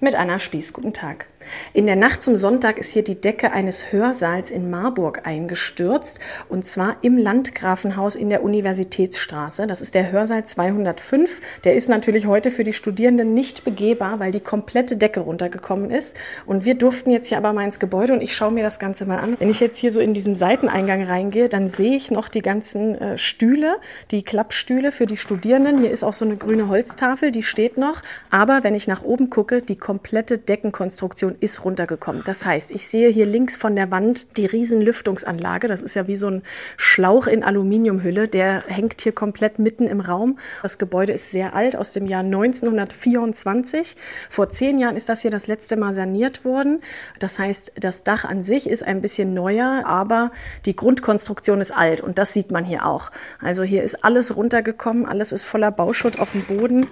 Mit Anna Spieß, guten Tag. In der Nacht zum Sonntag ist hier die Decke eines Hörsaals in Marburg eingestürzt und zwar im Landgrafenhaus in der Universitätsstraße. Das ist der Hörsaal 205. Der ist natürlich heute für die Studierenden nicht begehbar, weil die komplette Decke runtergekommen ist. Und wir durften jetzt hier aber mal ins Gebäude und ich schaue mir das Ganze mal an. Wenn ich jetzt hier so in diesen Seiteneingang reingehe, dann sehe ich noch die ganzen äh, Stühle, die Klappstühle für die Studierenden. Hier ist auch so eine grüne Holztafel, die steht noch. Aber wenn ich nach oben gucke, die komplette Deckenkonstruktion ist runtergekommen. Das heißt, ich sehe hier links von der Wand die Riesenlüftungsanlage. Das ist ja wie so ein Schlauch in Aluminiumhülle. Der hängt hier komplett mitten im Raum. Das Gebäude ist sehr alt, aus dem Jahr 1924. Vor zehn Jahren ist das hier das letzte Mal saniert worden. Das heißt, das Dach an sich ist ein bisschen neuer, aber die Grundkonstruktion ist alt und das sieht man hier auch. Also hier ist alles runtergekommen, alles ist voller Bauschutt auf dem Boden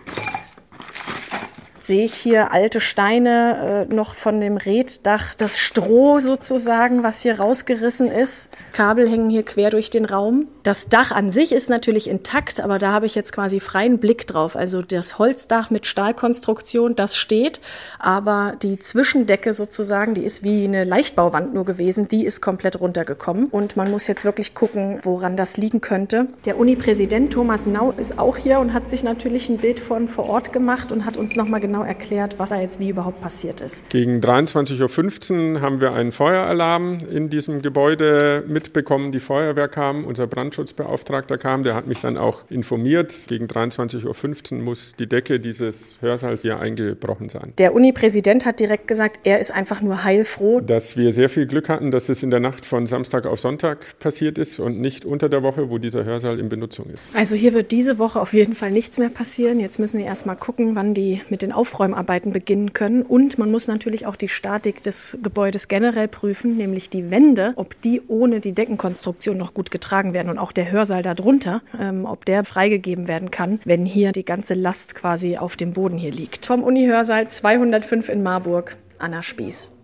sehe ich hier alte Steine äh, noch von dem Reddach, das Stroh sozusagen, was hier rausgerissen ist. Kabel hängen hier quer durch den Raum. Das Dach an sich ist natürlich intakt, aber da habe ich jetzt quasi freien Blick drauf. Also das Holzdach mit Stahlkonstruktion, das steht, aber die Zwischendecke sozusagen, die ist wie eine Leichtbauwand nur gewesen, die ist komplett runtergekommen und man muss jetzt wirklich gucken, woran das liegen könnte. Der Uni-Präsident Thomas Naus ist auch hier und hat sich natürlich ein Bild von vor Ort gemacht und hat uns nochmal genau genau erklärt, was da jetzt wie überhaupt passiert ist. Gegen 23.15 Uhr haben wir einen Feueralarm in diesem Gebäude mitbekommen. Die Feuerwehr kam, unser Brandschutzbeauftragter kam, der hat mich dann auch informiert. Gegen 23.15 Uhr muss die Decke dieses Hörsaals hier eingebrochen sein. Der Uni-Präsident hat direkt gesagt, er ist einfach nur heilfroh. Dass wir sehr viel Glück hatten, dass es in der Nacht von Samstag auf Sonntag passiert ist und nicht unter der Woche, wo dieser Hörsaal in Benutzung ist. Also hier wird diese Woche auf jeden Fall nichts mehr passieren. Jetzt müssen wir erst mal gucken, wann die mit den Auf Aufräumarbeiten beginnen können. Und man muss natürlich auch die Statik des Gebäudes generell prüfen, nämlich die Wände, ob die ohne die Deckenkonstruktion noch gut getragen werden und auch der Hörsaal darunter, ähm, ob der freigegeben werden kann, wenn hier die ganze Last quasi auf dem Boden hier liegt. Vom Uni-Hörsaal 205 in Marburg, Anna Spieß.